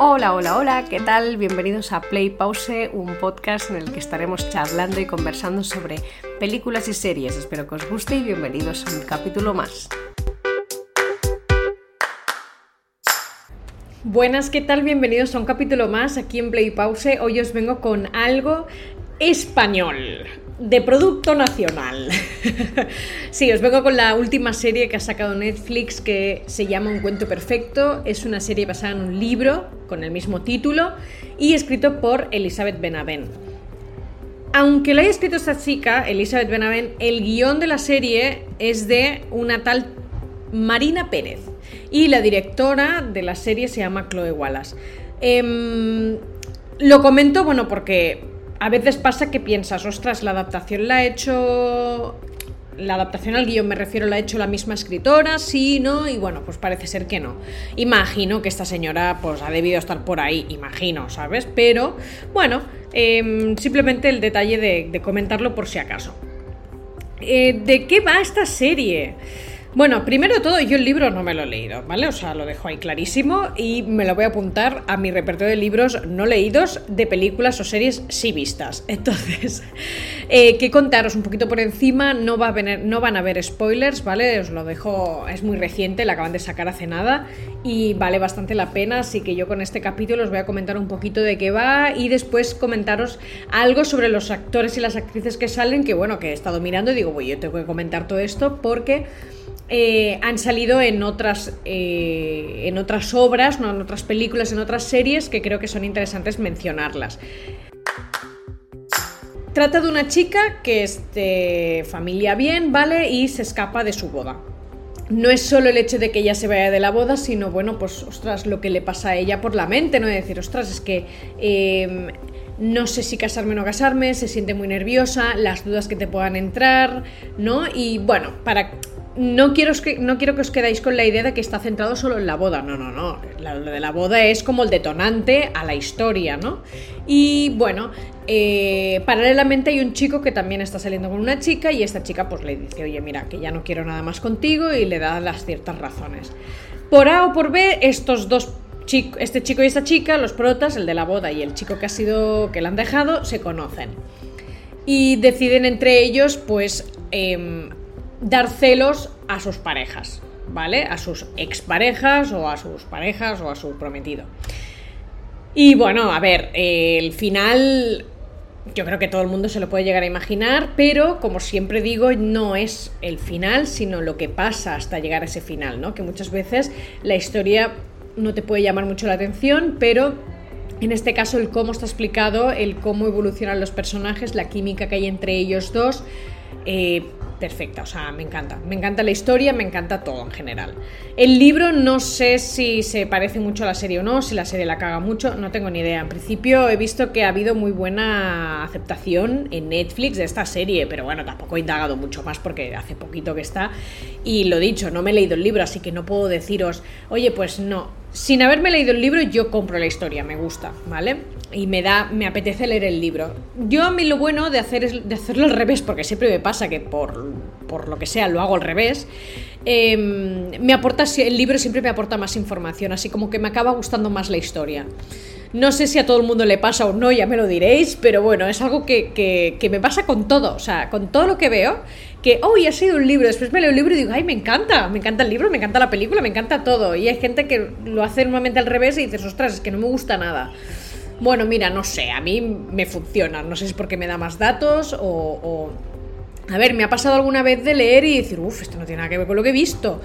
Hola, hola, hola, ¿qué tal? Bienvenidos a Play Pause, un podcast en el que estaremos charlando y conversando sobre películas y series. Espero que os guste y bienvenidos a un capítulo más. Buenas, ¿qué tal? Bienvenidos a un capítulo más aquí en Play Pause. Hoy os vengo con algo español, de producto nacional. sí, os vengo con la última serie que ha sacado Netflix que se llama Un cuento perfecto. Es una serie basada en un libro con el mismo título y escrito por Elizabeth Benavent. Aunque lo haya escrito esta chica, Elizabeth Benavent, el guion de la serie es de una tal Marina Pérez y la directora de la serie se llama Chloe Wallace. Em, lo comento, bueno, porque a veces pasa que piensas, ostras, la adaptación la ha hecho. La adaptación al guion, me refiero, la ha hecho la misma escritora, sí, no, y bueno, pues parece ser que no. Imagino que esta señora, pues ha debido estar por ahí, imagino, ¿sabes? Pero, bueno, em, simplemente el detalle de, comentarlo por si acaso. Eh, ¿De qué va esta serie? Bueno, primero de todo, yo el libro no me lo he leído, ¿vale? O sea, lo dejo ahí clarísimo y me lo voy a apuntar a mi repertorio de libros no leídos de películas o series sí vistas. Entonces, eh, que contaros un poquito por encima, no, va a venir, no van a haber spoilers, ¿vale? Os lo dejo, es muy reciente, la acaban de sacar hace nada y vale bastante la pena, así que yo con este capítulo os voy a comentar un poquito de qué va y después comentaros algo sobre los actores y las actrices que salen, que bueno, que he estado mirando y digo, voy, yo tengo que comentar todo esto porque... Eh, han salido en otras, eh, en otras obras, ¿no? en otras películas, en otras series que creo que son interesantes mencionarlas. Trata de una chica que es de familia bien, ¿vale? Y se escapa de su boda. No es solo el hecho de que ella se vaya de la boda, sino, bueno, pues, ostras, lo que le pasa a ella por la mente, ¿no? De decir, ostras, es que em, no sé si casarme o no casarme, se siente muy nerviosa, las dudas que te puedan entrar, ¿no? Y bueno, para no quiero, que, no quiero que os quedáis con la idea de que está centrado solo en la boda. No, no, no. lo de la boda es como el detonante a la historia, ¿no? Y bueno, eh, paralelamente hay un chico que también está saliendo con una chica y esta chica pues le dice, oye, mira, que ya no quiero nada más contigo y le da las ciertas razones. Por A o por B, estos dos chicos, este chico y esta chica, los protas, el de la boda y el chico que ha sido, que la han dejado, se conocen. Y deciden entre ellos, pues, em, dar celos a sus parejas, ¿vale? A sus exparejas o a sus parejas o a su prometido. Y bueno, a ver, el final yo creo que todo el mundo se lo puede llegar a imaginar, pero como siempre digo, no es el final, sino lo que pasa hasta llegar a ese final, ¿no? Que muchas veces la historia no te puede llamar mucho la atención, pero en este caso el cómo está explicado, el cómo evolucionan los personajes, la química que hay entre ellos dos, eh, perfecta, o sea, me encanta. Me encanta la historia, me encanta todo en general. El libro no sé si se parece mucho a la serie o no, si la serie la caga mucho, no tengo ni idea. En principio he visto que ha habido muy buena aceptación en Netflix de esta serie, pero bueno, tampoco he indagado mucho más porque hace poquito que está. Y lo dicho, no me he leído el libro, así que no puedo deciros, oye, pues no. Sin haberme leído el libro, yo compro la historia, me gusta, ¿vale? Y me da, me apetece leer el libro. Yo a mí lo bueno de, hacer de hacerlo al revés, porque siempre me pasa que por, por lo que sea lo hago al revés, em, me aporta, el libro siempre me aporta más información, así como que me acaba gustando más la historia. No sé si a todo el mundo le pasa o no, ya me lo diréis, pero bueno, es algo que, que, me pasa con todo, o sea, con todo lo que veo, que, oh, ha sido un libro, después me leo el libro y digo, ay, me encanta, me encanta el libro, me encanta la película, me encanta todo. Y hay gente que lo hace normalmente al revés y dices, ostras, es que no me gusta nada. Bueno, mira, no sé, a mí me funciona, no sé si es porque me da más datos o, A ver, me ha pasado alguna vez de leer y decir, uff, esto no tiene nada que ver con lo que he visto.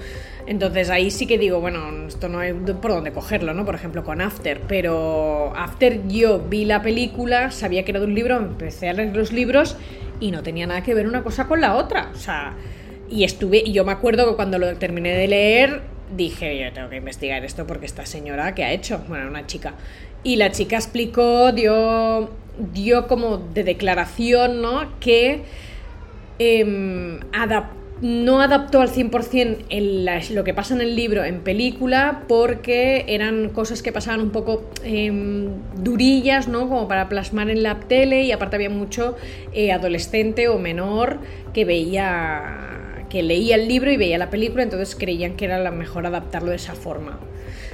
Entonces ahí sí que digo, bueno, esto no hay por dónde cogerlo, ¿no? Por ejemplo, con After. Pero After yo vi la película, sabía que era de un libro, empecé a leer los libros y no tenía nada que ver una cosa con la otra. O sea, y estuve, y yo me acuerdo que cuando lo terminé de leer, dije, yo tengo que investigar esto porque esta señora, ¿qué ha hecho? Bueno, una chica. Y la chica explicó, dio, dio como de declaración, ¿no? Que em, no adaptó al 100% lo que pasa en el libro en película porque eran cosas que pasaban un poco em, durillas, ¿no? Como para plasmar en la tele y aparte había mucho eh, adolescente o menor que veía que leía el libro y veía la película, entonces creían que era la mejor adaptarlo de esa forma.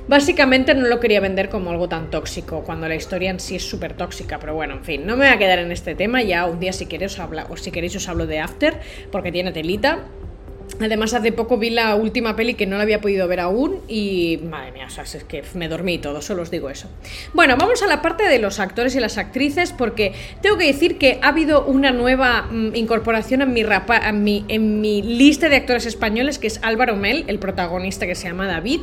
Básicamente no lo quería vender como algo tan tóxico, cuando la historia en sí es súper tóxica, pero bueno, en fin, no me voy a quedar en este tema, ya un día si queréis habla, o si queréis os hablo de After, porque tiene telita. Además, hace poco vi la última peli que no la había podido ver aún y madre mía, o sea, es que me dormí todo, solo os digo eso. Bueno, vamos a la parte de los actores y las actrices porque tengo que decir que ha habido una nueva mm, incorporación en mi, mi, en mi lista de actores españoles que es Álvaro Mel, el protagonista que se llama David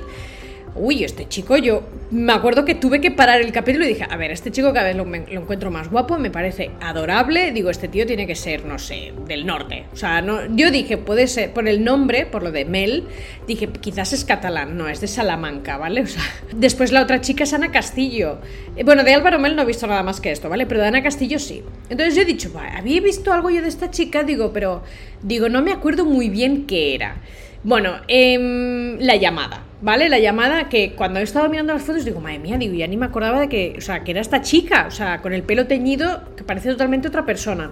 uy, este chico, yo me acuerdo que tuve que parar el capítulo y dije, a ver, este chico cada vez lo, encuentro más guapo, me parece adorable, digo, este tío tiene que ser, no sé, del norte. O sea, no, yo dije, puede ser, por el nombre, por lo de Mel, dije, quizás es catalán, no, es de Salamanca, ¿vale? O sea, después la otra chica es Ana Castillo. Eh, bueno, de Álvaro Mel no he visto nada más que esto, ¿vale? Pero de Ana Castillo sí. Entonces yo he dicho, había visto algo yo de esta chica, digo, pero, digo, no me acuerdo muy bien qué era. Bueno, eh, la llamada, ¿vale? La llamada que cuando he estado mirando las fotos digo, madre mía, digo, ya ni me acordaba de que, o sea, que era esta chica, o sea, con el pelo teñido que parece totalmente otra persona.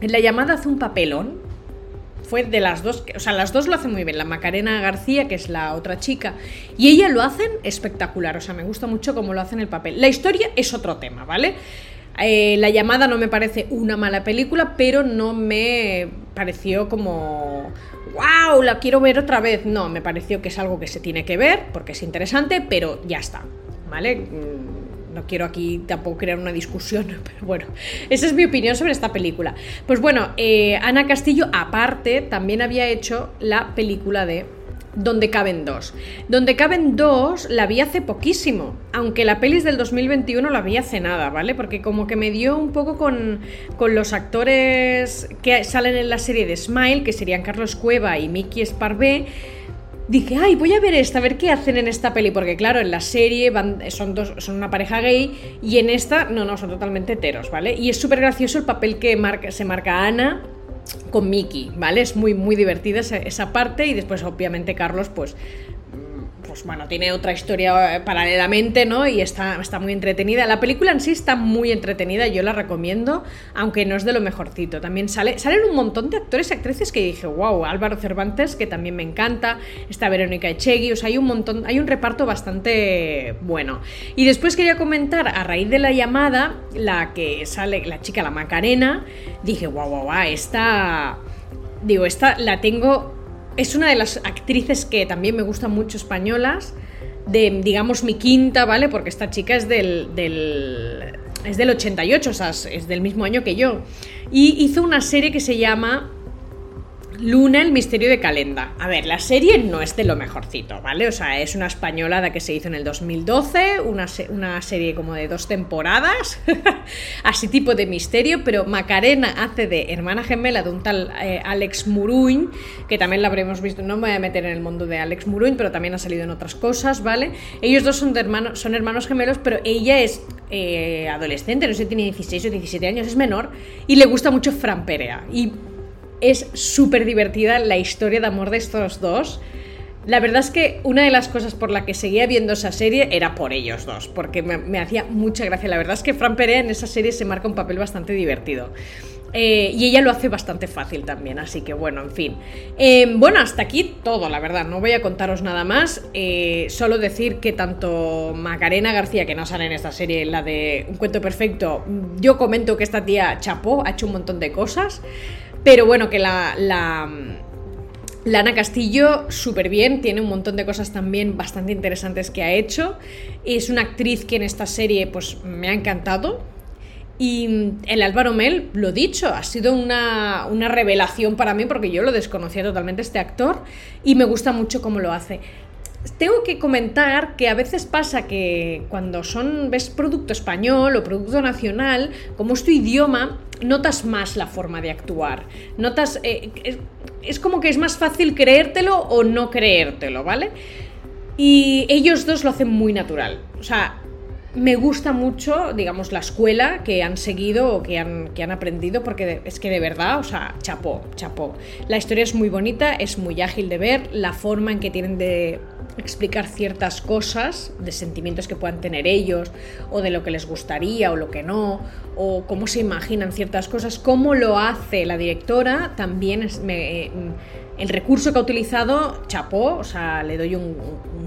En la llamada hace un papelón. Fue de las dos, o sea, las dos lo hacen muy bien. La Macarena García, que es la otra chica, y ella lo hacen espectacular. O sea, me gusta mucho cómo lo hacen el papel. La historia es otro tema, ¿vale? Eh, la llamada no me parece una mala película, pero no me pareció como wow, la quiero ver otra vez. No, me pareció que es algo que se tiene que ver porque es interesante, pero ya está, ¿vale? Mm, no quiero aquí tampoco crear una discusión, pero bueno, esa es mi opinión sobre esta película. Pues bueno, eh, Ana Castillo, aparte, también había hecho la película de donde caben dos. Donde caben dos la vi hace poquísimo, aunque la pelis del 2021 la vi hace nada, ¿vale? Porque como que me dio un poco con, con los actores que salen en la serie de Smile, que serían Carlos Cueva y Mickey Sparvé, dije, ay, voy a ver esta, a ver qué hacen en esta peli, porque claro, en la serie son, dos, son una pareja gay y en esta, no, no, son totalmente heteros, ¿vale? Y es súper gracioso el papel que se marca Ana con Mickey, ¿vale? Es muy, muy divertida esa, esa parte y después obviamente Carlos pues pues bueno, tiene otra historia eh, paralelamente, ¿no? Y está, está muy entretenida. La película en sí está muy entretenida, yo la recomiendo, aunque no es de lo mejorcito. También sale, salen un montón de actores y actrices que dije, wow, Álvaro Cervantes, que también me encanta, está Verónica Echegui, o sea, hay un montón, hay un reparto bastante bueno. Y después quería comentar, a raíz de la llamada, la que sale, la chica, la Macarena, dije, wow, wow, wow, esta... Digo, esta la tengo es una de las actrices que también me gustan mucho españolas, de, digamos, mi quinta, ¿vale? Porque esta chica es del, del, es del 88, o sea, es del mismo año que yo. Y hizo una serie que se llama Luna, el misterio de Calenda. A ver, la serie no es de lo mejorcito, ¿vale? O sea, es una españolada que se hizo en el 2012, una, una serie como de dos temporadas, así tipo de misterio, pero Macarena hace de hermana gemela de un tal eh, Alex Muruñ, que también la habremos visto, no me voy a meter en el mundo de Alex Muruñ, pero también ha salido en otras cosas, ¿vale? Ellos dos son, de hermanos, son hermanos gemelos, pero ella es eh, adolescente, no sé, tiene 16 o 17 años, es menor, y le gusta mucho Fran Perea. Y es súper divertida la historia de amor de estos dos. La verdad es que una de las cosas por la que seguía viendo esa serie era por ellos dos, porque me, hacía mucha gracia. La verdad es que Fran Perea en esa serie se marca un papel bastante divertido. Eh, y ella lo hace bastante fácil también, así que bueno, en fin. Eh, bueno, hasta aquí todo, la verdad, no voy a contaros nada más. Eh, solo decir que tanto Macarena García, que no sale en esta serie, la de Un cuento perfecto, yo comento que esta tía chapó, ha hecho un montón de cosas. Pero bueno, que la, la, Ana Castillo, súper bien, tiene un montón de cosas también bastante interesantes que ha hecho. Es una actriz que en esta serie pues me ha encantado. Y el Álvaro Mel, lo dicho, ha sido una, una, revelación para mí porque yo lo desconocía totalmente este actor y me gusta mucho cómo lo hace. Tengo que comentar que a veces pasa que cuando son ves producto español o producto nacional, como es tu idioma, notas más la forma de actuar. Notas. Eh, es, como que es más fácil creértelo o no creértelo, ¿vale? Y ellos dos lo hacen muy natural. O sea, me gusta mucho, digamos, la escuela que han seguido o que han, que han aprendido, porque es que de verdad, o sea, chapó, chapó. La historia es muy bonita, es muy ágil de ver, la forma en que tienen de explicar ciertas cosas de sentimientos que puedan tener ellos o de lo que les gustaría o lo que no o cómo se imaginan ciertas cosas, cómo lo hace la directora también es, me, el recurso que ha utilizado, chapó, o sea, le doy un,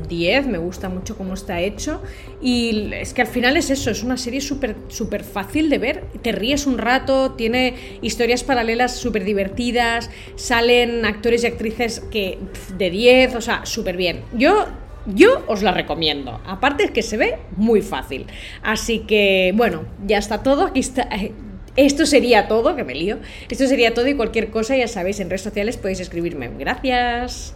10, me gusta mucho cómo está hecho. Y es que al final es eso, es una serie súper super fácil de ver. Te ríes un rato, tiene historias paralelas súper divertidas, salen actores y actrices que de 10, o sea, súper bien. Yo yo os la recomiendo. Aparte es que se ve muy fácil. Así que, bueno, ya está todo. Aquí está. Esto sería todo, que me lío. Esto sería todo y cualquier cosa, ya sabéis, en redes sociales podéis escribirme. Gracias.